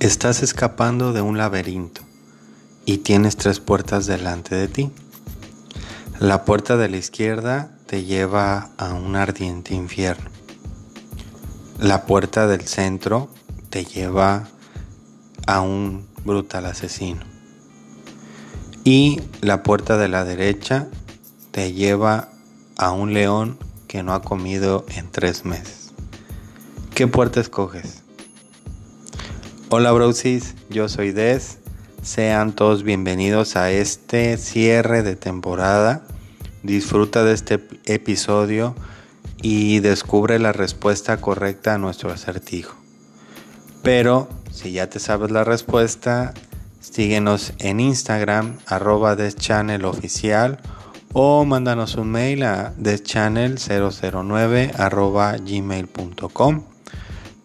Estás escapando de un laberinto y tienes tres puertas delante de ti. La puerta de la izquierda te lleva a un ardiente infierno. La puerta del centro te lleva a un brutal asesino. Y la puerta de la derecha te lleva a un león que no ha comido en tres meses. ¿Qué puerta escoges? Hola brosis, yo soy Des. Sean todos bienvenidos a este cierre de temporada. Disfruta de este episodio y descubre la respuesta correcta a nuestro acertijo. Pero si ya te sabes la respuesta, síguenos en Instagram arroba oficial o mándanos un mail a deschannel009 arroba gmail.com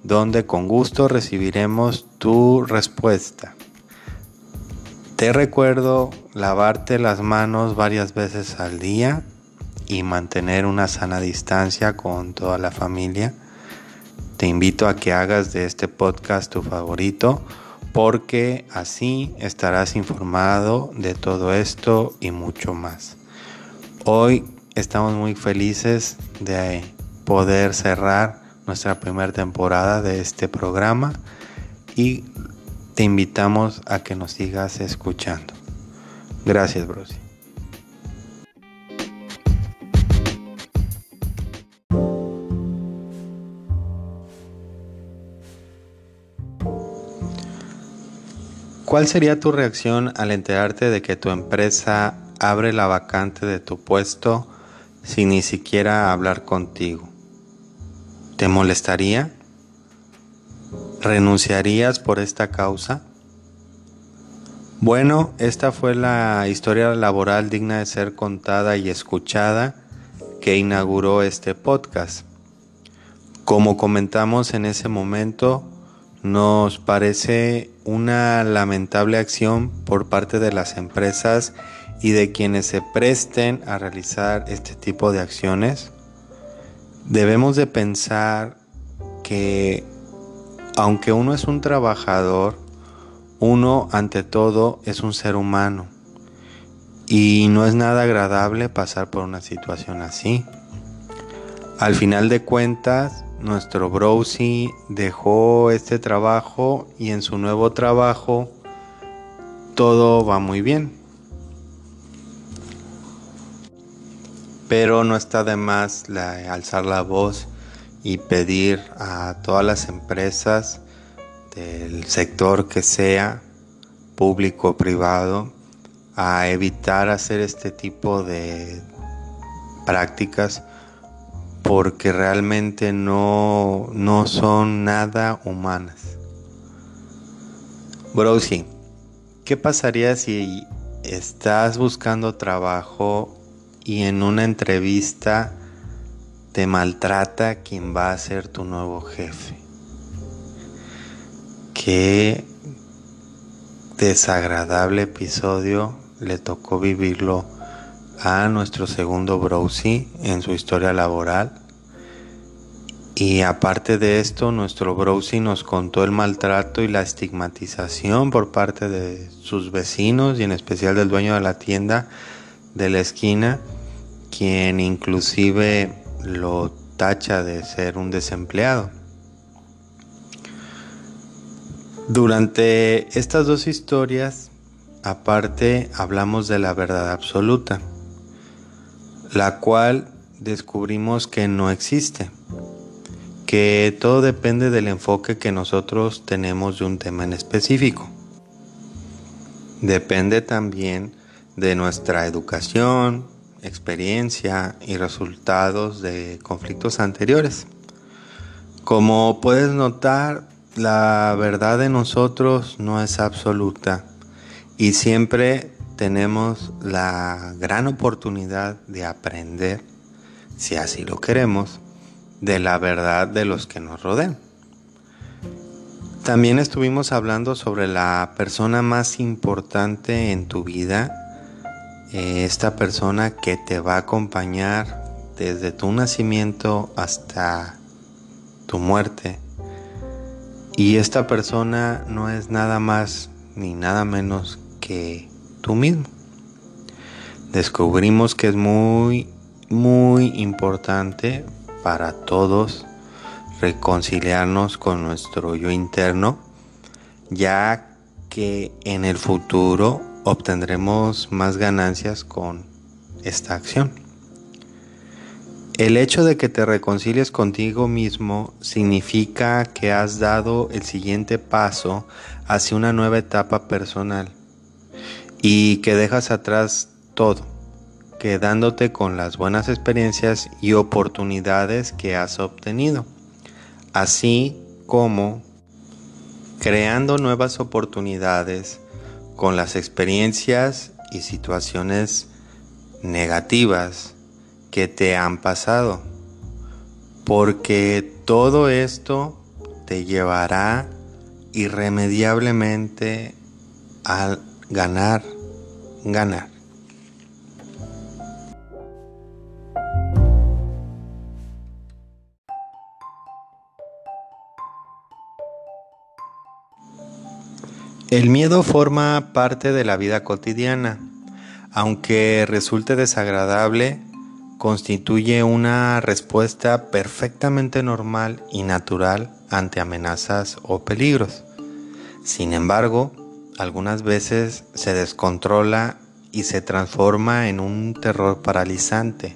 donde con gusto recibiremos tu respuesta. Te recuerdo lavarte las manos varias veces al día y mantener una sana distancia con toda la familia. Te invito a que hagas de este podcast tu favorito porque así estarás informado de todo esto y mucho más. Hoy estamos muy felices de poder cerrar nuestra primera temporada de este programa y te invitamos a que nos sigas escuchando. Gracias, Brosi. ¿Cuál sería tu reacción al enterarte de que tu empresa abre la vacante de tu puesto sin ni siquiera hablar contigo? ¿Te molestaría? ¿Renunciarías por esta causa? Bueno, esta fue la historia laboral digna de ser contada y escuchada que inauguró este podcast. Como comentamos en ese momento, nos parece una lamentable acción por parte de las empresas y de quienes se presten a realizar este tipo de acciones debemos de pensar que aunque uno es un trabajador, uno ante todo es un ser humano y no es nada agradable pasar por una situación así. Al final de cuentas, nuestro Browsy dejó este trabajo y en su nuevo trabajo todo va muy bien. Pero no está de más alzar la voz y pedir a todas las empresas del sector que sea, público o privado, a evitar hacer este tipo de prácticas porque realmente no, no son nada humanas. Browsy, ¿qué pasaría si estás buscando trabajo y en una entrevista te maltrata quien va a ser tu nuevo jefe. Qué desagradable episodio le tocó vivirlo a nuestro segundo Browsy en su historia laboral. Y aparte de esto, nuestro Browsy nos contó el maltrato y la estigmatización por parte de sus vecinos y en especial del dueño de la tienda de la esquina quien inclusive lo tacha de ser un desempleado. Durante estas dos historias, aparte, hablamos de la verdad absoluta, la cual descubrimos que no existe, que todo depende del enfoque que nosotros tenemos de un tema en específico. Depende también de nuestra educación, experiencia y resultados de conflictos anteriores. Como puedes notar, la verdad de nosotros no es absoluta y siempre tenemos la gran oportunidad de aprender, si así lo queremos, de la verdad de los que nos rodean. También estuvimos hablando sobre la persona más importante en tu vida esta persona que te va a acompañar desde tu nacimiento hasta tu muerte Y esta persona no es nada más ni nada menos que tú mismo. Descubrimos que es muy, muy importante para todos reconciliarnos con nuestro yo interno, ya que en el futuro obtendremos más ganancias con esta acción. El hecho de que te reconcilies contigo mismo significa que has dado el siguiente paso hacia una nueva etapa personal y que dejas atrás todo, quedándote con las buenas experiencias y oportunidades que has obtenido, así como creando nuevas oportunidades con las experiencias y situaciones negativas que te han pasado, porque todo esto te llevará irremediablemente a ganar, ganar. El miedo forma parte de la vida cotidiana. Aunque resulte desagradable, constituye una respuesta perfectamente normal y natural ante amenazas o peligros. Sin embargo, algunas veces se descontrola y se transforma en un terror paralizante.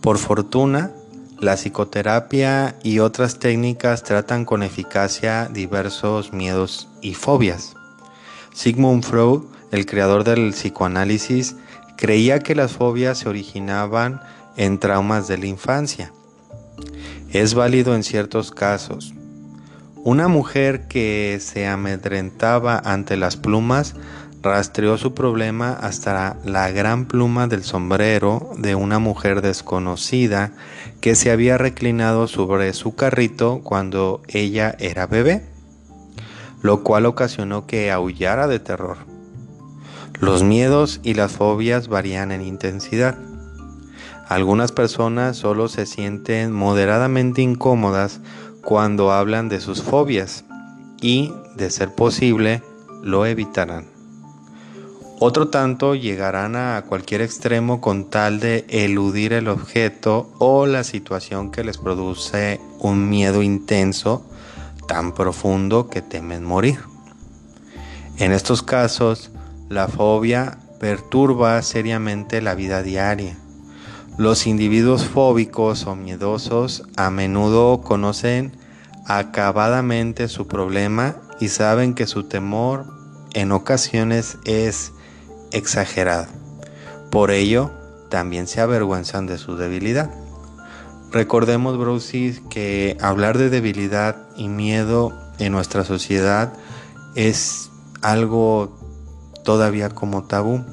Por fortuna, la psicoterapia y otras técnicas tratan con eficacia diversos miedos y fobias. Sigmund Freud, el creador del psicoanálisis, creía que las fobias se originaban en traumas de la infancia. Es válido en ciertos casos. Una mujer que se amedrentaba ante las plumas rastreó su problema hasta la gran pluma del sombrero de una mujer desconocida que se había reclinado sobre su carrito cuando ella era bebé, lo cual ocasionó que aullara de terror. Los miedos y las fobias varían en intensidad. Algunas personas solo se sienten moderadamente incómodas cuando hablan de sus fobias y, de ser posible, lo evitarán. Otro tanto llegarán a cualquier extremo con tal de eludir el objeto o la situación que les produce un miedo intenso tan profundo que temen morir. En estos casos, la fobia perturba seriamente la vida diaria. Los individuos fóbicos o miedosos a menudo conocen acabadamente su problema y saben que su temor en ocasiones es exagerado. Por ello, también se avergüenzan de su debilidad. Recordemos, Bruce, que hablar de debilidad y miedo en nuestra sociedad es algo todavía como tabú.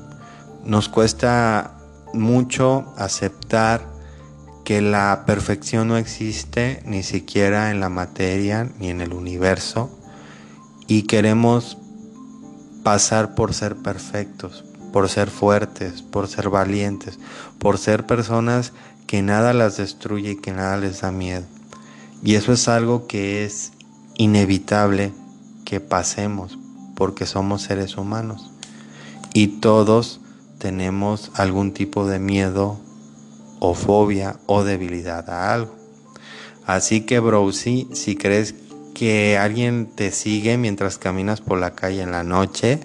Nos cuesta mucho aceptar que la perfección no existe ni siquiera en la materia ni en el universo y queremos pasar por ser perfectos, por ser fuertes, por ser valientes, por ser personas que nada las destruye y que nada les da miedo. Y eso es algo que es inevitable que pasemos porque somos seres humanos y todos tenemos algún tipo de miedo o fobia o debilidad a algo. Así que, bro, si crees que alguien te sigue mientras caminas por la calle en la noche,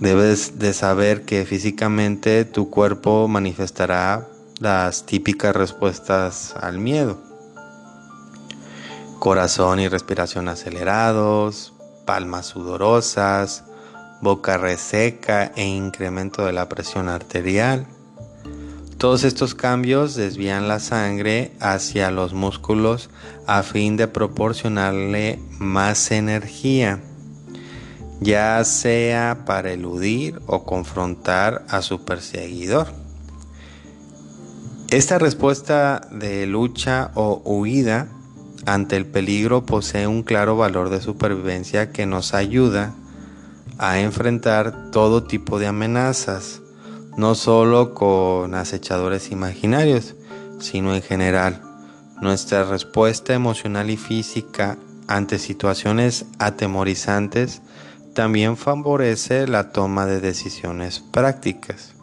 debes de saber que físicamente tu cuerpo manifestará las típicas respuestas al miedo. Corazón y respiración acelerados, palmas sudorosas, boca reseca e incremento de la presión arterial. Todos estos cambios desvían la sangre hacia los músculos a fin de proporcionarle más energía, ya sea para eludir o confrontar a su perseguidor. Esta respuesta de lucha o huida ante el peligro posee un claro valor de supervivencia que nos ayuda a enfrentar todo tipo de amenazas, no solo con acechadores imaginarios, sino en general. Nuestra respuesta emocional y física ante situaciones atemorizantes también favorece la toma de decisiones prácticas.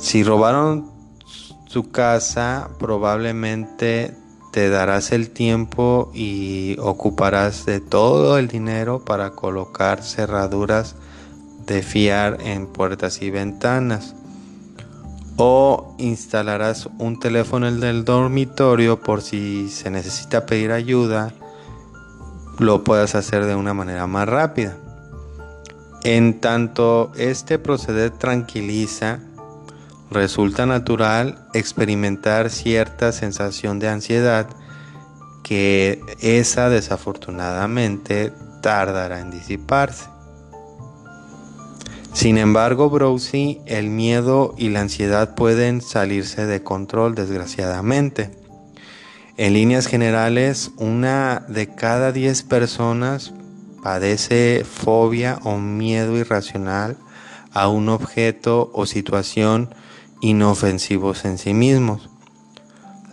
Si robaron su casa, probablemente te darás el tiempo y ocuparás de todo el dinero para colocar cerraduras de fiar en puertas y ventanas. O instalarás un teléfono en el dormitorio por si se necesita pedir ayuda, lo puedas hacer de una manera más rápida. En tanto este proceder tranquiliza, resulta natural experimentar cierta sensación de ansiedad que esa desafortunadamente tardará en disiparse. Sin embargo, Browsy, el miedo y la ansiedad pueden salirse de control desgraciadamente. En líneas generales, una de cada 10 personas padece fobia o miedo irracional a un objeto o situación inofensivos en sí mismos.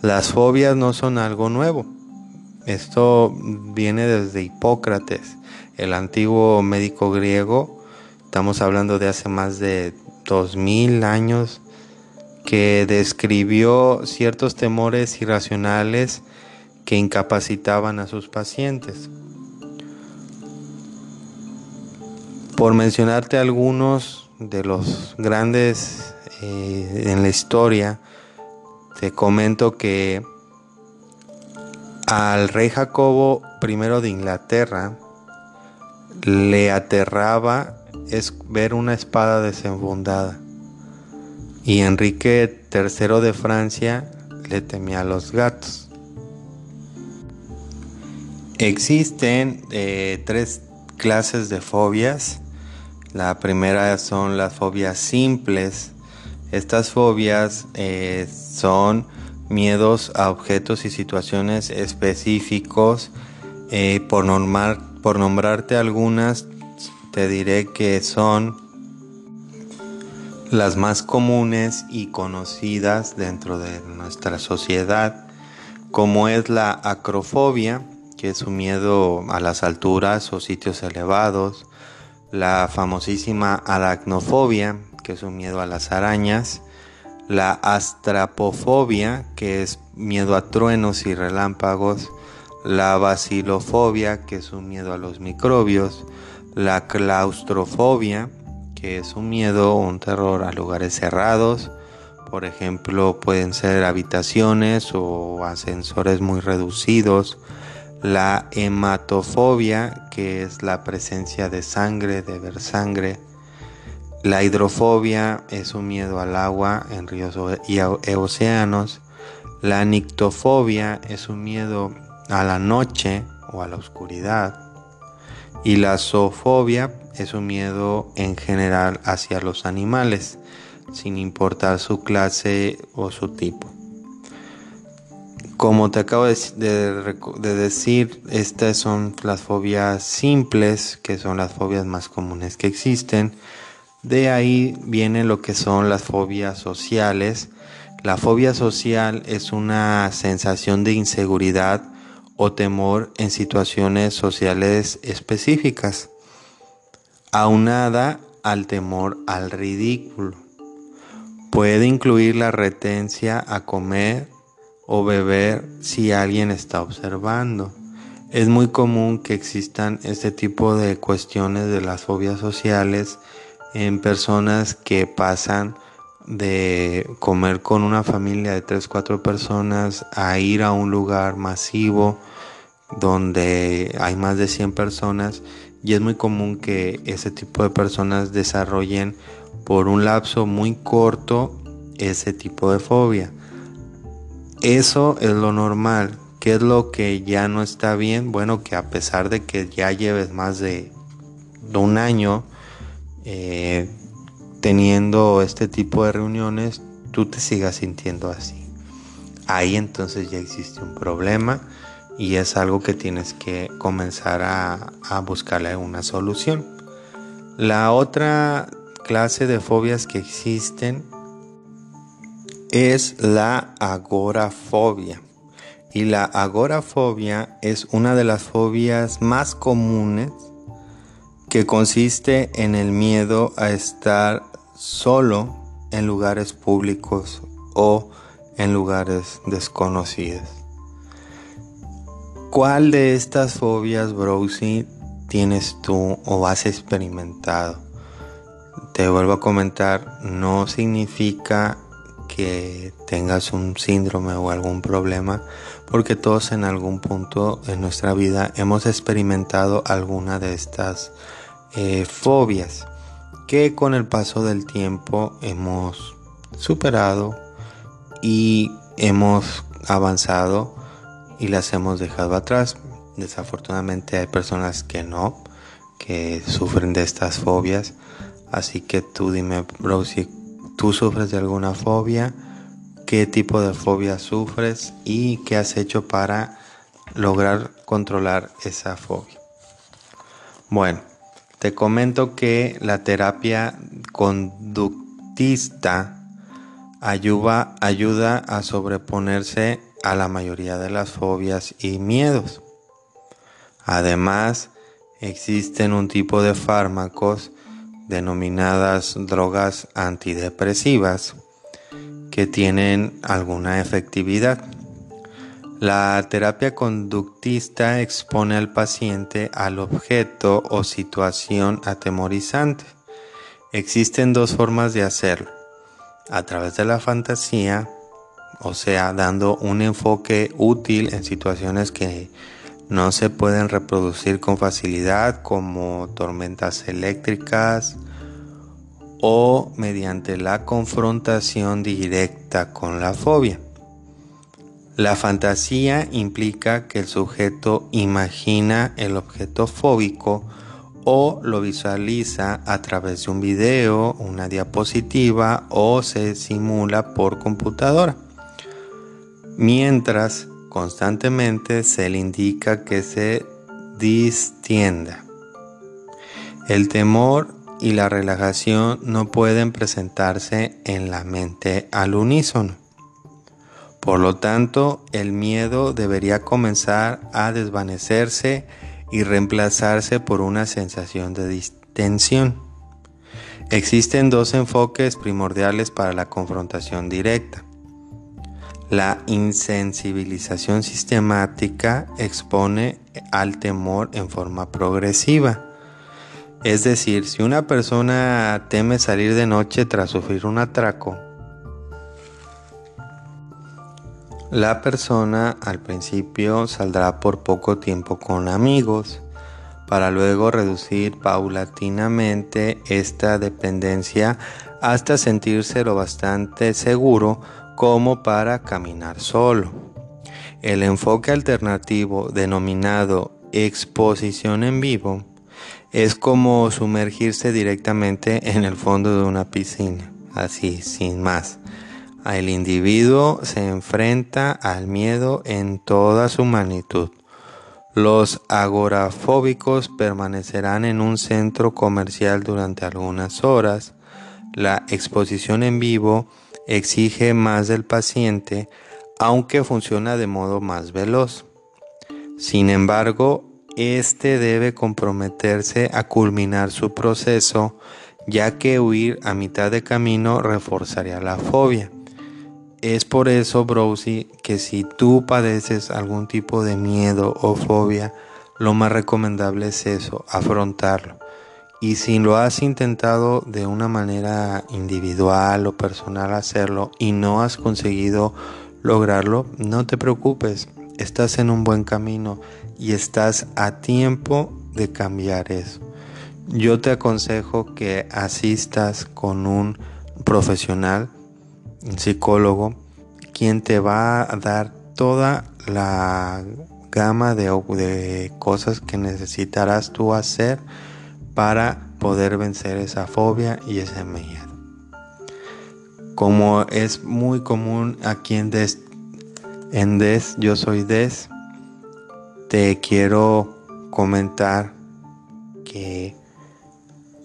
Las fobias no son algo nuevo. Esto viene desde Hipócrates, el antiguo médico griego. Estamos hablando de hace más de 2000 años que describió ciertos temores irracionales que incapacitaban a sus pacientes. Por mencionarte algunos de los grandes eh, en la historia, te comento que al rey Jacobo I de Inglaterra le aterraba es ver una espada desenfundada y Enrique III de Francia le temía a los gatos. Existen eh, tres clases de fobias. La primera son las fobias simples, estas fobias eh, son miedos a objetos y situaciones específicos. Eh, por, por nombrarte algunas, te diré que son las más comunes y conocidas dentro de nuestra sociedad, como es la acrofobia, que es un miedo a las alturas o sitios elevados, la famosísima aracnofobia, que es un miedo a las arañas, la astrapofobia, que es miedo a truenos y relámpagos, la bacilofobia, que es un miedo a los microbios, la claustrofobia, que es un miedo o un terror a lugares cerrados, por ejemplo, pueden ser habitaciones o ascensores muy reducidos, la hematofobia, que es la presencia de sangre, de ver sangre, la hidrofobia es un miedo al agua en ríos y océanos. La nictofobia es un miedo a la noche o a la oscuridad. Y la zoofobia es un miedo en general hacia los animales, sin importar su clase o su tipo. Como te acabo de, decir, estas son las fobias simples, que son las fobias más comunes que existen. De ahí viene lo que son las fobias sociales. La fobia social es una sensación de inseguridad o temor en situaciones sociales específicas, aunada al temor al ridículo. Puede incluir la retencia a comer o beber si alguien está observando. Es muy común que existan este tipo de cuestiones de las fobias sociales en personas que pasan de comer con una familia de 3, 4 personas a ir a un lugar masivo donde hay más de 100 personas y es muy común que ese tipo de personas desarrollen por un lapso muy corto ese tipo de fobia. Eso es lo normal. ¿Qué es lo que ya no está bien? Bueno, que a pesar de que ya lleves más de un año eh, teniendo este tipo de reuniones, tú te sigas sintiendo así. Ahí entonces ya existe un problema y es algo que tienes que comenzar a, buscarle una solución. La otra clase de fobias que existen es la agorafobia. Y la agorafobia es una de las fobias más comunes que consiste en el miedo a estar solo en lugares públicos o en lugares desconocidos. ¿Cuál de estas fobias, Browsy, tienes tú o has experimentado? Te vuelvo a comentar, no significa que tengas un síndrome o algún problema, porque todos en algún punto en nuestra vida hemos experimentado alguna de estas eh, fobias que con el paso del tiempo hemos superado y hemos avanzado y las hemos dejado atrás. Desafortunadamente hay personas que no, que sufren de estas fobias. Así que tú dime, bro, si tú sufres de alguna fobia, qué tipo de fobia sufres y qué has hecho para lograr controlar esa fobia. Bueno, te comento que la terapia conductista ayuda, ayuda a sobreponerse a la mayoría de las fobias y miedos. Además, existen un tipo de fármacos denominadas drogas antidepresivas que tienen alguna efectividad. La terapia conductista expone al paciente al objeto o situación atemorizante. Existen dos formas de hacerlo a través de la fantasía, o sea, dando un enfoque útil en situaciones que no se pueden reproducir con facilidad como tormentas eléctricas o mediante la confrontación directa con la fobia. La fantasía implica que el sujeto imagina el objeto fóbico o lo visualiza a través de un video, una diapositiva o se simula por computadora. Mientras constantemente se le indica que se distienda. El temor y la relajación no pueden presentarse en la mente al unísono. Por lo tanto, el miedo debería comenzar a desvanecerse y reemplazarse por una sensación de distensión. Existen dos enfoques primordiales para la confrontación directa. La insensibilización sistemática expone al temor en forma progresiva. Es decir, si una persona teme salir de noche tras sufrir un atraco, La persona al principio saldrá por poco tiempo con amigos para luego reducir paulatinamente esta dependencia hasta sentirse lo bastante seguro como para caminar solo. El enfoque alternativo denominado exposición en vivo es como sumergirse directamente en el fondo de una piscina, así, sin más. El individuo se enfrenta al miedo en toda su magnitud. Los agorafóbicos permanecerán en un centro comercial durante algunas horas. La exposición en vivo exige más del paciente, aunque funciona de modo más veloz. Sin embargo, este debe comprometerse a culminar su proceso, ya que huir a mitad de camino reforzaría la fobia. Es por eso, Browsy, que si tú padeces algún tipo de miedo o fobia, lo más recomendable es eso, afrontarlo. Y si lo has intentado de una manera individual o personal hacerlo y no has conseguido lograrlo, no te preocupes, estás en un buen camino y estás a tiempo de cambiar eso. Yo te aconsejo que asistas con un profesional un psicólogo, quien te va a dar toda la gama de, de cosas que necesitarás tú hacer para poder vencer esa fobia y ese miedo. Como es muy común aquí en Des, Des, yo soy Des, te quiero comentar que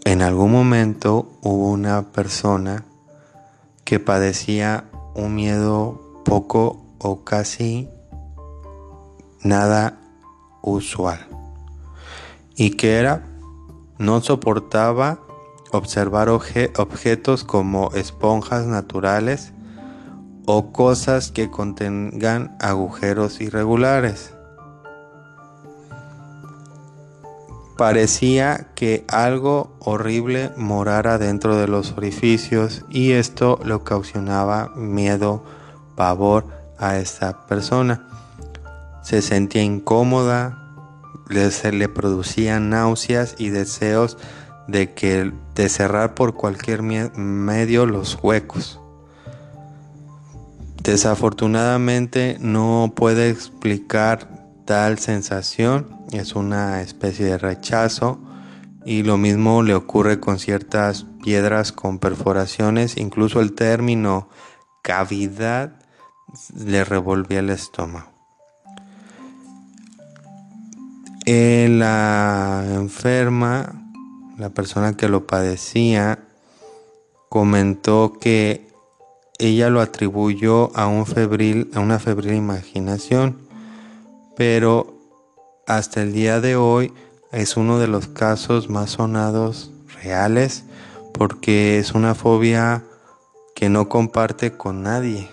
en algún momento hubo una persona que padecía un miedo poco o casi nada usual. ¿Y que era? No soportaba observar objetos como esponjas naturales o cosas que contengan agujeros irregulares. Parecía que algo horrible morara dentro de los orificios y esto le ocasionaba miedo, pavor a esta persona. Se sentía incómoda, se le producían náuseas y deseos de que de cerrar por cualquier medio los huecos. Desafortunadamente no puede explicar tal sensación, es una especie de rechazo y lo mismo le ocurre con ciertas piedras con perforaciones, incluso el término cavidad le revolvía el estómago. La enferma, la persona que lo padecía, comentó que ella lo atribuyó a, un febril, a una febril imaginación, pero hasta el día de hoy es uno de los casos más sonados reales porque es una fobia que no comparte con nadie.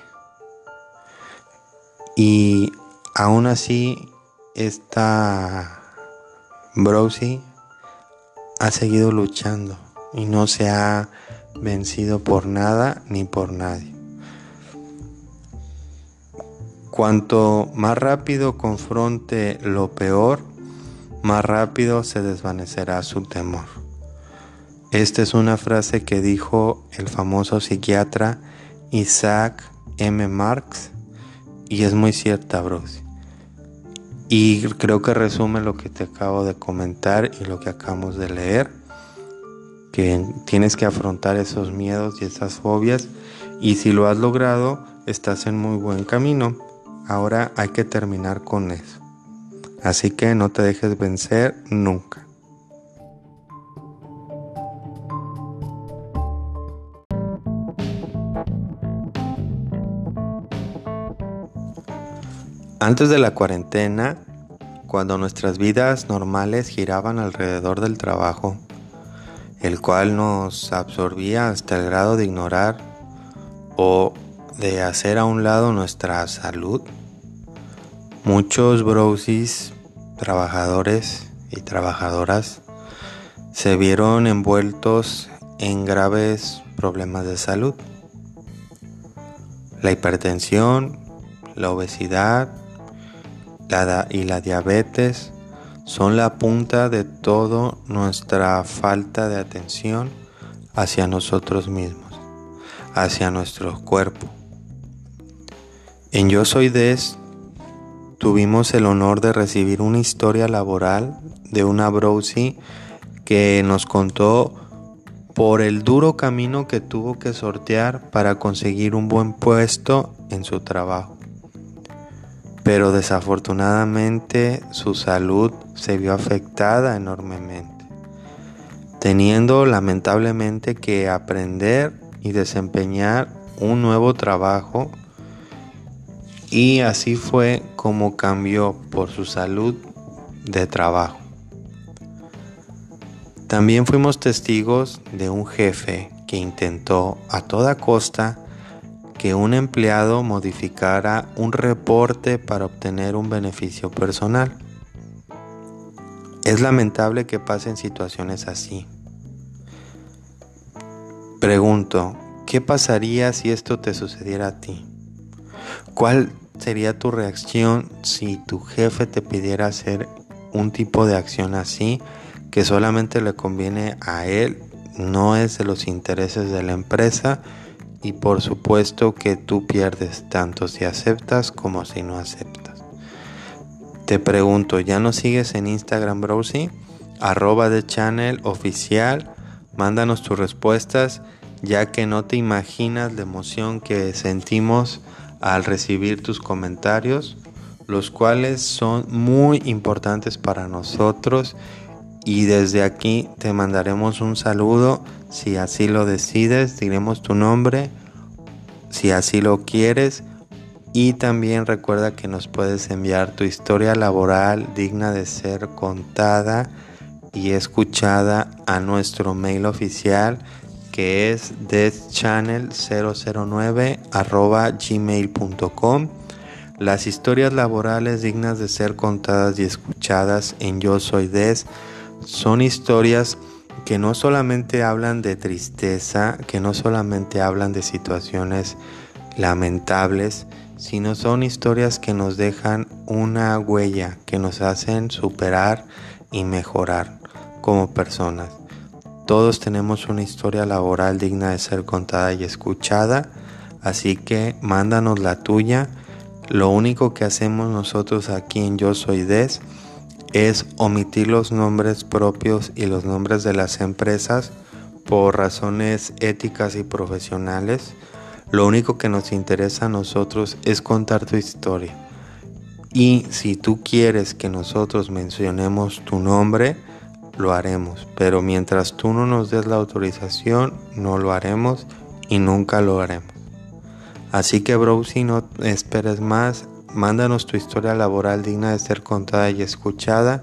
Y aún así, esta Browsy ha seguido luchando y no se ha vencido por nada ni por nadie. Cuanto más rápido confronte lo peor, más rápido se desvanecerá su temor. Esta es una frase que dijo el famoso psiquiatra Isaac M. Marx y es muy cierta, Bruce. Y creo que resume lo que te acabo de comentar y lo que acabamos de leer, que tienes que afrontar esos miedos y esas fobias y si lo has logrado, estás en muy buen camino Ahora hay que terminar con eso. Así que no te dejes vencer nunca. Antes de la cuarentena, cuando nuestras vidas normales giraban alrededor del trabajo, el cual nos absorbía hasta el grado de ignorar o de hacer a un lado nuestra salud, muchos brosis, trabajadores y trabajadoras se vieron envueltos en graves problemas de salud. La hipertensión, la obesidad y la diabetes son la punta de toda nuestra falta de atención hacia nosotros mismos, hacia nuestro cuerpo. En Yo Soy Des tuvimos el honor de recibir una historia laboral de una Browsy que nos contó por el duro camino que tuvo que sortear para conseguir un buen puesto en su trabajo. Pero desafortunadamente su salud se vio afectada enormemente, teniendo lamentablemente que aprender y desempeñar un nuevo trabajo y así fue como cambió por su salud de trabajo. También fuimos testigos de un jefe que intentó a toda costa que un empleado modificara un reporte para obtener un beneficio personal. Es lamentable que pasen situaciones así. Pregunto, ¿qué pasaría si esto te sucediera a ti? ¿Cuál sería tu reacción si tu jefe te pidiera hacer un tipo de acción así que solamente le conviene a él, no es de los intereses de la empresa y por supuesto que tú pierdes tanto si aceptas como si no aceptas. Te pregunto, ¿ya no sigues en Instagram Browsy? Arroba de channel oficial, mándanos tus respuestas ya que no te imaginas la emoción que sentimos al recibir tus comentarios, los cuales son muy importantes para nosotros y desde aquí te mandaremos un saludo si así lo decides, diremos tu nombre, si así lo quieres, Y también recuerda que nos puedes enviar tu historia laboral digna de ser contada y escuchada a nuestro mail oficial que es deathchannel009 gmail.com. Las historias laborales dignas de ser contadas y escuchadas en Yo Soy Des son historias que no solamente hablan de tristeza, que no solamente hablan de situaciones lamentables, sino son historias que nos dejan una huella, que nos hacen superar y mejorar como personas. Todos tenemos una historia laboral digna de ser contada y escuchada, así que mándanos la tuya. Lo único que hacemos nosotros aquí en Yo Soy Des es omitir los nombres propios y los nombres de las empresas por razones éticas y profesionales. Lo único que nos interesa a nosotros es contar tu historia. Y si tú quieres que nosotros mencionemos tu nombre, lo haremos, pero mientras tú no nos des la autorización, no lo haremos y nunca lo haremos. Así que, bro, si no esperes más, mándanos tu historia laboral digna de ser contada y escuchada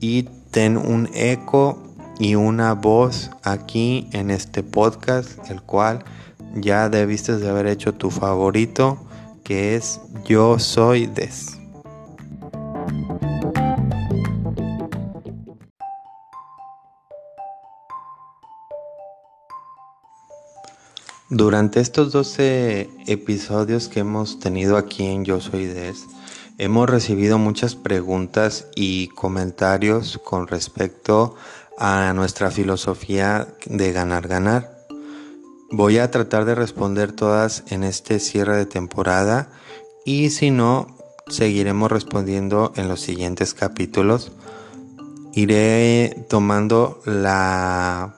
y ten un eco y una voz aquí en este podcast, el cual ya debiste de haber hecho tu favorito, que es Yo Soy Des. Durante estos 12 episodios que hemos tenido aquí en Yo Soy Des, hemos recibido muchas preguntas y comentarios con respecto a nuestra filosofía de ganar ganar. Voy a tratar de responder todas en este cierre de temporada y si no, seguiremos respondiendo en los siguientes capítulos. Iré tomando la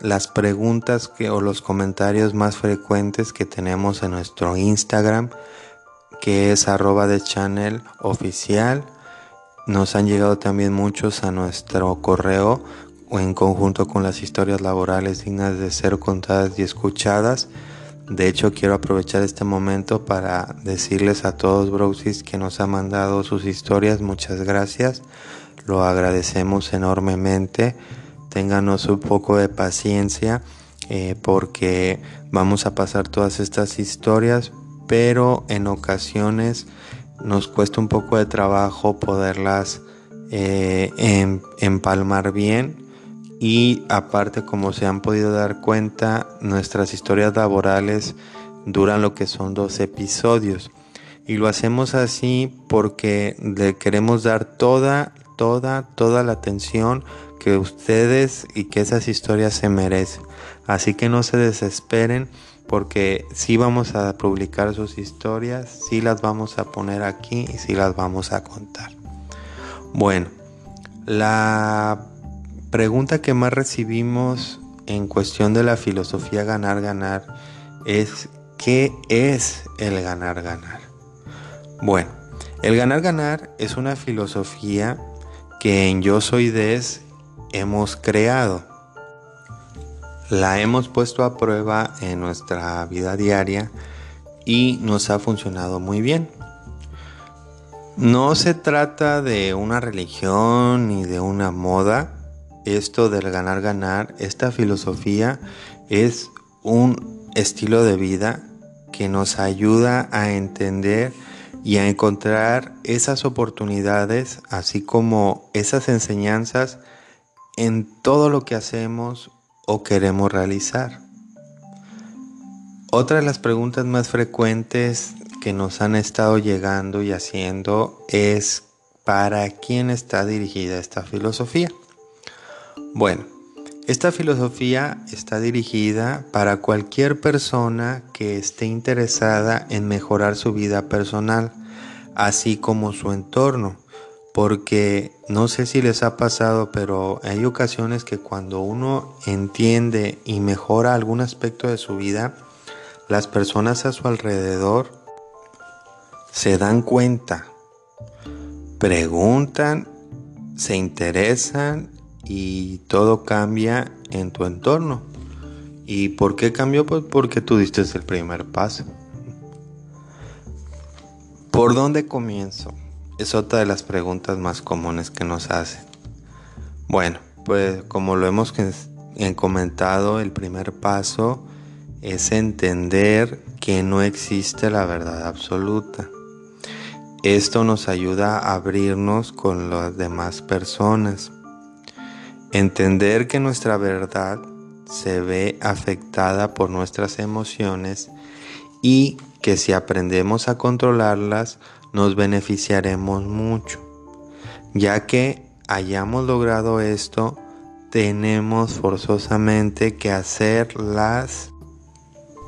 las preguntas que, o los comentarios más frecuentes que tenemos en nuestro Instagram, que es arroba de channel oficial. Nos han llegado también muchos a nuestro correo o en conjunto con las historias laborales dignas de ser contadas y escuchadas. De hecho, quiero aprovechar este momento para decirles a todos Brosis que nos han mandado sus historias. Muchas gracias. Lo agradecemos enormemente ténganos un poco de paciencia eh, porque vamos a pasar todas estas historias, pero en ocasiones nos cuesta un poco de trabajo poderlas eh, em, empalmar bien. Y aparte como se han podido dar cuenta nuestras historias laborales duran lo que son dos episodios. Y lo hacemos así porque le queremos dar toda toda toda la atención que ustedes y que esas historias se merecen. Así que no se desesperen porque sí vamos a publicar sus historias, sí las vamos a poner aquí y sí las vamos a contar. Bueno, la pregunta que más recibimos en cuestión de la filosofía ganar ganar es ¿qué es el ganar ganar? Bueno, el ganar ganar es una filosofía que en Yo Soy Des hemos creado. La hemos puesto a prueba en nuestra vida diaria y nos ha funcionado muy bien. No se trata de una religión ni de una moda. Esto del ganar ganar, esta filosofía es un estilo de vida que nos ayuda a entender y a encontrar esas oportunidades, así como esas enseñanzas en todo lo que hacemos o queremos realizar. Otra de las preguntas más frecuentes que nos han estado llegando y haciendo es ¿para quién está dirigida esta filosofía? Bueno, esta filosofía está dirigida para cualquier persona que esté interesada en mejorar su vida personal, así como su entorno porque no sé si les ha pasado, pero hay ocasiones que cuando uno entiende y mejora algún aspecto de su vida, las personas a su alrededor se dan cuenta, preguntan, se interesan y todo cambia en tu entorno. ¿Y por qué cambió? Pues porque tú diste el primer paso. ¿Por dónde comienzo? Es otra de las preguntas más comunes que nos hacen. Bueno, pues como lo hemos comentado, el primer paso es entender que no existe la verdad absoluta. Esto nos ayuda a abrirnos con las demás personas. Entender que nuestra verdad se ve afectada por nuestras emociones y que si aprendemos a controlarlas nos beneficiaremos mucho. Ya que hayamos logrado esto, tenemos forzosamente que hacer las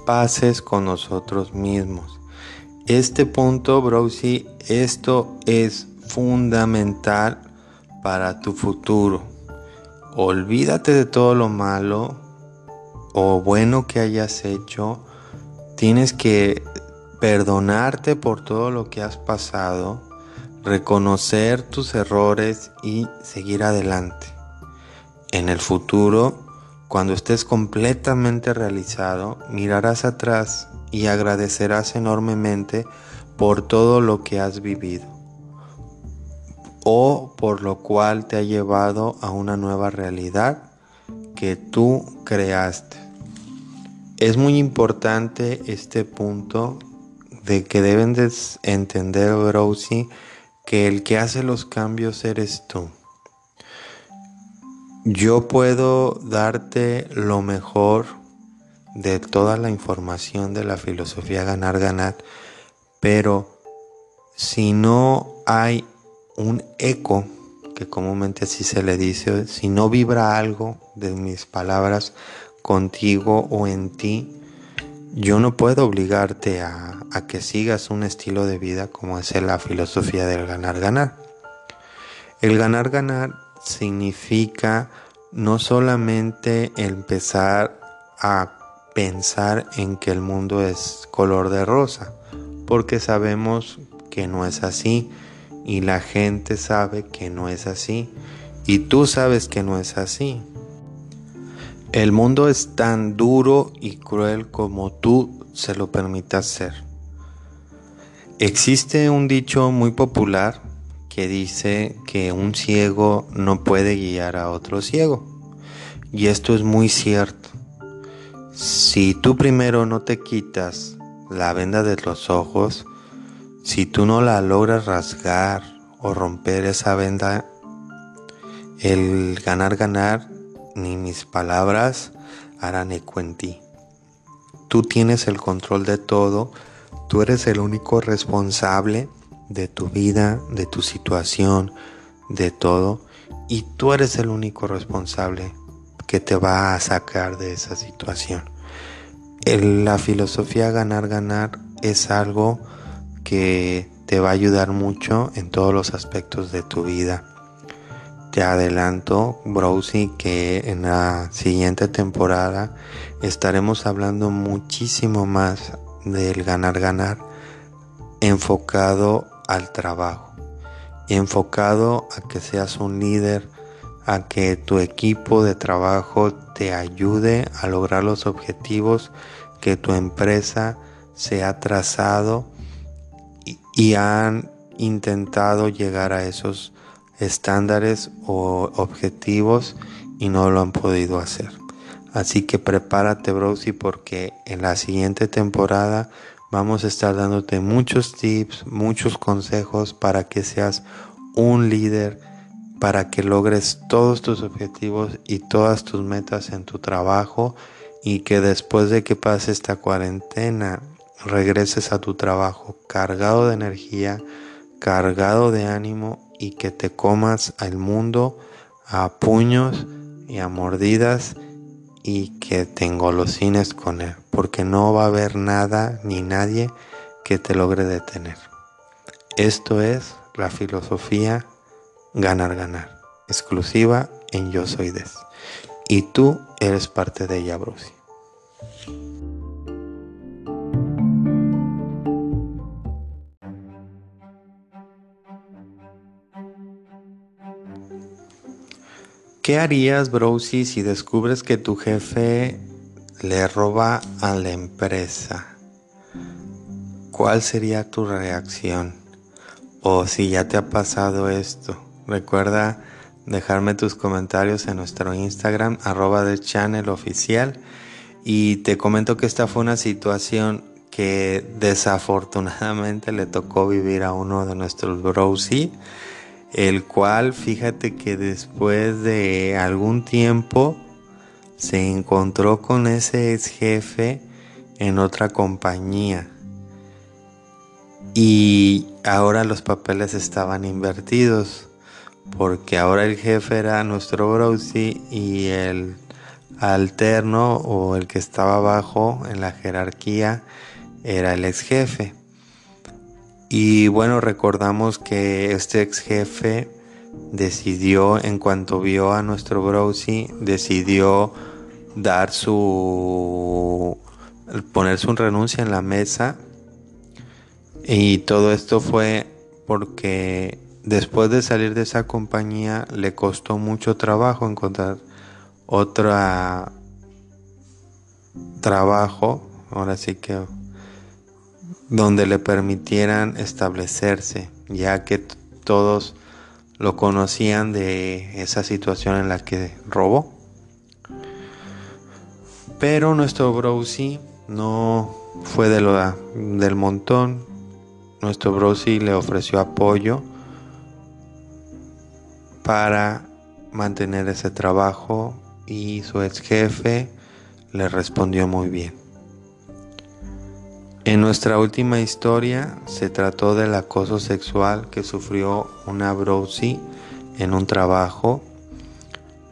paces con nosotros mismos. Este punto, Browsy, esto es fundamental para tu futuro. Olvídate de todo lo malo o bueno que hayas hecho. Tienes que perdonarte por todo lo que has pasado, reconocer tus errores y seguir adelante. En el futuro, cuando estés completamente realizado, mirarás atrás y agradecerás enormemente por todo lo que has vivido o por lo cual te ha llevado a una nueva realidad que tú creaste. Es muy importante este punto de que deben de entender, Rosie, que el que hace los cambios eres tú. Yo puedo darte lo mejor de toda la información de la filosofía ganar, ganar, pero si no hay un eco, que comúnmente así se le dice, si no vibra algo de mis palabras contigo o en ti, yo no puedo obligarte a, que sigas un estilo de vida como es la filosofía del ganar-ganar. El ganar-ganar significa no solamente empezar a pensar en que el mundo es color de rosa, porque sabemos que no es así y la gente sabe que no es así y tú sabes que no es así. El mundo es tan duro y cruel como tú se lo permitas ser. Existe un dicho muy popular que dice que un ciego no puede guiar a otro ciego. Y esto es muy cierto. Si tú primero no te quitas la venda de los ojos, si tú no la logras rasgar o romper esa venda, el ganar ganar ni mis palabras harán eco en ti. Tú tienes el control de todo, tú eres el único responsable de tu vida, de tu situación, de todo, y tú eres el único responsable que te va a sacar de esa situación. la filosofía ganar, ganar es algo que te va a ayudar mucho en todos los aspectos de tu vida. Te adelanto, Browsy, que en la siguiente temporada estaremos hablando muchísimo más del ganar-ganar enfocado al trabajo, enfocado a que seas un líder, a que tu equipo de trabajo te ayude a lograr los objetivos que tu empresa se ha trazado y, y han intentado llegar a esos estándares o objetivos y no lo han podido hacer. Así que prepárate, Browsy, porque en la siguiente temporada vamos a estar dándote muchos tips, muchos consejos para que seas un líder, para que logres todos tus objetivos y todas tus metas en tu trabajo y que después de que pase esta cuarentena regreses a tu trabajo cargado de energía, cargado de ánimo y que te comas al mundo a puños y a mordidas y que te engolosines con él, porque no va a haber nada ni nadie que te logre detener. Esto es la filosofía ganar ganar, exclusiva en Yo Soy Des. Y tú eres parte de ella, Bruce. ¿Qué harías, Browsy, si descubres que tu jefe le roba a la empresa? ¿Cuál sería tu reacción? o si ya te ha pasado esto. Recuerda dejarme tus comentarios en nuestro Instagram, arroba de channel oficial. Y te comento que esta fue una situación que desafortunadamente le tocó vivir a uno de nuestros browsy, el cual fíjate que después de algún tiempo se encontró con ese ex jefe en otra compañía y ahora los papeles estaban invertidos porque ahora el jefe era nuestro browsy y el alterno o el que estaba abajo en la jerarquía era el ex jefe. Y bueno, recordamos que este ex jefe decidió, en cuanto vio a nuestro browsy, decidió dar su. poner su renuncia en la mesa. Y todo esto fue porque después de salir de esa compañía le costó mucho trabajo encontrar otro trabajo, ahora sí que donde le permitieran establecerse, ya que todos lo conocían de esa situación en la que robó. Pero nuestro Browsy no fue de lo, del montón. Nuestro Browsy le ofreció apoyo para mantener ese trabajo y su ex jefe le respondió muy bien. En nuestra última historia se trató del acoso sexual que sufrió una Browsy en un trabajo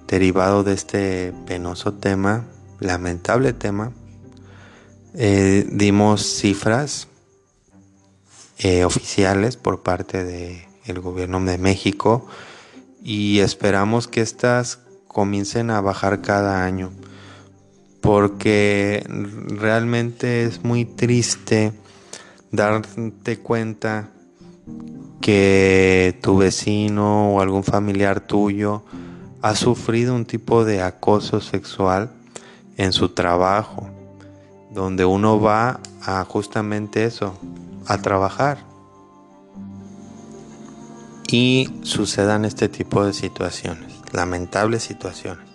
derivado de este penoso tema, lamentable tema. Eh, dimos cifras eh, oficiales por parte del gobierno de México y esperamos que estas comiencen a bajar cada año porque realmente es muy triste darte cuenta que tu vecino o algún familiar tuyo ha sufrido un tipo de acoso sexual en su trabajo, donde uno va a justamente eso, a trabajar. Y sucedan este tipo de situaciones, lamentables situaciones.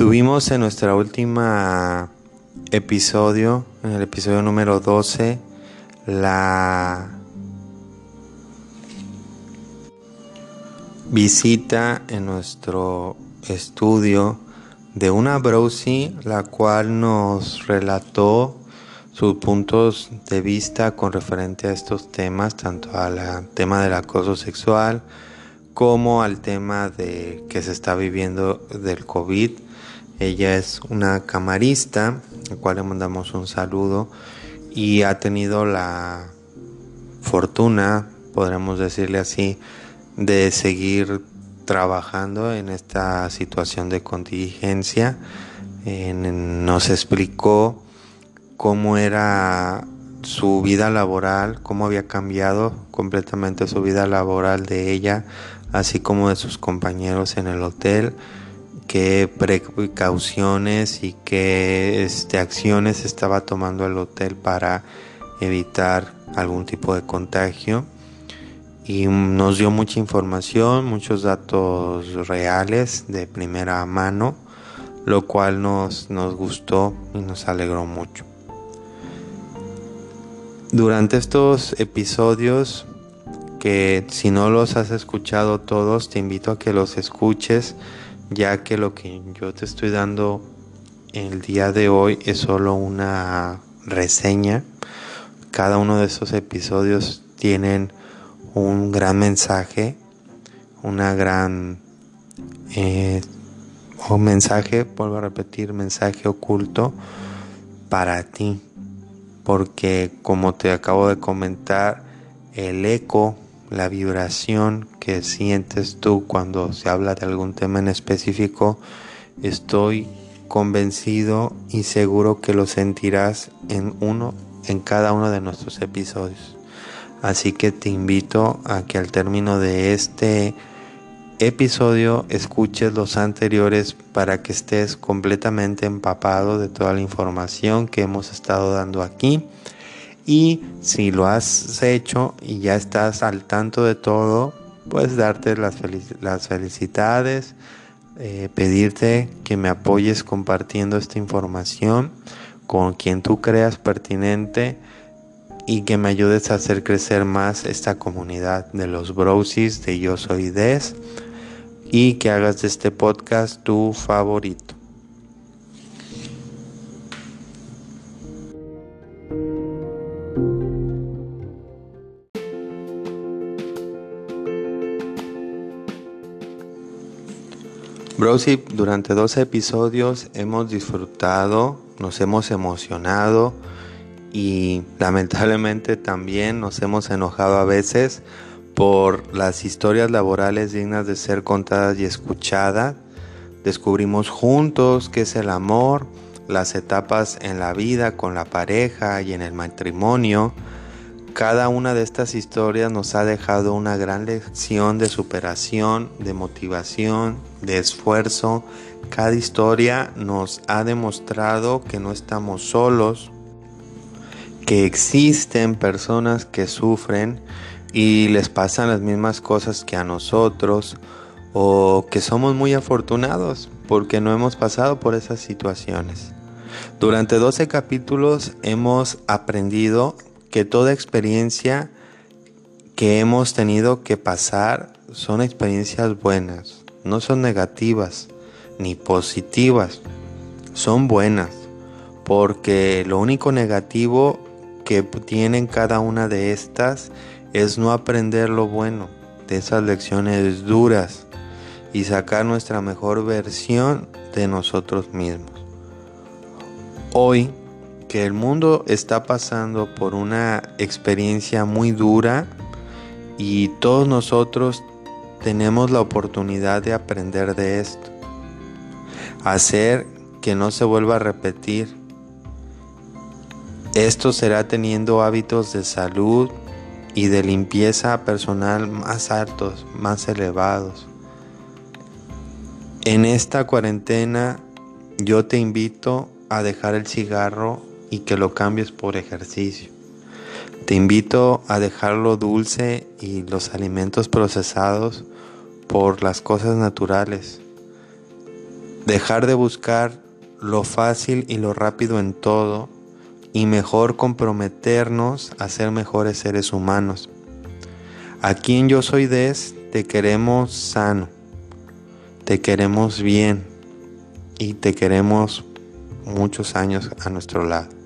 Tuvimos en nuestra última episodio, en el episodio número 12, la visita en nuestro estudio de una Browsy, la cual nos relató sus puntos de vista con referente a estos temas, tanto al tema del acoso sexual como al tema de que se está viviendo del COVID ella es una camarista, al cual le mandamos un saludo y ha tenido la fortuna, podremos decirle así, de seguir trabajando en esta situación de contingencia. nos explicó cómo era su vida laboral, cómo había cambiado completamente su vida laboral de ella, así como de sus compañeros en el hotel qué precauciones y qué este, acciones estaba tomando el hotel para evitar algún tipo de contagio y nos dio mucha información, muchos datos reales de primera mano, lo cual nos, nos gustó y nos alegró mucho. Durante estos episodios, que si no los has escuchado todos, te invito a que los escuches ya que lo que yo te estoy dando el día de hoy es solo una reseña. Cada uno de esos episodios tienen un gran mensaje, una gran eh, mensaje, vuelvo a repetir, mensaje oculto para ti, porque como te acabo de comentar, el eco la vibración que sientes tú cuando se habla de algún tema en específico, estoy convencido y seguro que lo sentirás en uno en cada uno de nuestros episodios. Así que te invito a que al término de este episodio escuches los anteriores para que estés completamente empapado de toda la información que hemos estado dando aquí Y si lo has hecho y ya estás al tanto de todo, puedes darte las, las felicidades, eh, pedirte que me apoyes compartiendo esta información con quien tú creas pertinente y que me ayudes a hacer crecer más esta comunidad de los brosis de Yo Soy Des y que hagas de este podcast tu favorito. Brosy, durante dos episodios hemos disfrutado, nos hemos emocionado y lamentablemente también nos hemos enojado a veces por las historias laborales dignas de ser contadas y escuchadas. Descubrimos juntos qué es el amor, las etapas en la vida con la pareja y en el matrimonio, cada una de estas historias nos ha dejado una gran lección de superación, de motivación, de esfuerzo. Cada historia nos ha demostrado que no estamos solos, que existen personas que sufren y les pasan las mismas cosas que a nosotros o que somos muy afortunados porque no hemos pasado por esas situaciones. Durante 12 capítulos hemos aprendido que toda experiencia que hemos tenido que pasar son experiencias buenas, no son negativas ni positivas, son buenas, porque lo único negativo que tienen cada una de estas es no aprender lo bueno de esas lecciones duras y sacar nuestra mejor versión de nosotros mismos. Hoy que el mundo está pasando por una experiencia muy dura y todos nosotros tenemos la oportunidad de aprender de esto. Hacer que no se vuelva a repetir. Esto será teniendo hábitos de salud y de limpieza personal más altos, más elevados. En esta cuarentena yo te invito a dejar el cigarro y que lo cambies por ejercicio. Te invito a dejar lo dulce y los alimentos procesados por las cosas naturales. Dejar de buscar lo fácil y lo rápido en todo y mejor comprometernos a ser mejores seres humanos. Aquí en Yo Soy Des te queremos sano, te queremos bien y te queremos muchos años a nuestro lado.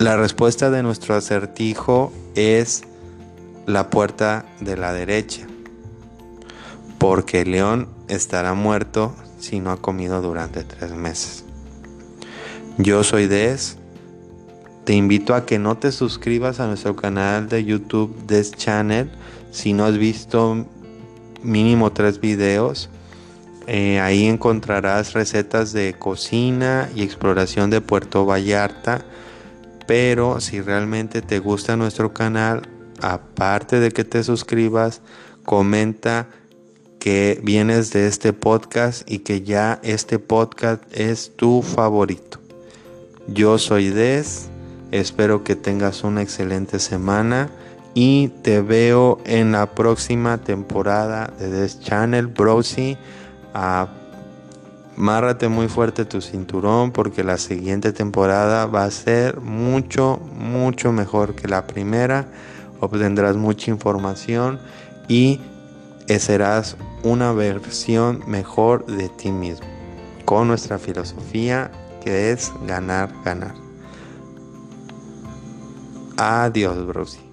La respuesta de nuestro acertijo es la puerta de la derecha, porque el león estará muerto si no ha comido durante tres meses. Yo soy Des. Te invito a que no te suscribas a nuestro canal de YouTube Des Channel si no has visto mínimo tres videos. Eh, ahí encontrarás recetas de cocina y exploración de Puerto Vallarta pero si realmente te gusta nuestro canal, aparte de que te suscribas, comenta que vienes de este podcast y que ya este podcast es tu favorito. Yo soy Des, espero que tengas una excelente semana y te veo en la próxima temporada de Des Channel Browsy. Márrate muy fuerte tu cinturón porque la siguiente temporada va a ser mucho, mucho mejor que la primera. Obtendrás mucha información y serás una versión mejor de ti mismo. Con nuestra filosofía que es ganar, ganar. Adiós, Brucey.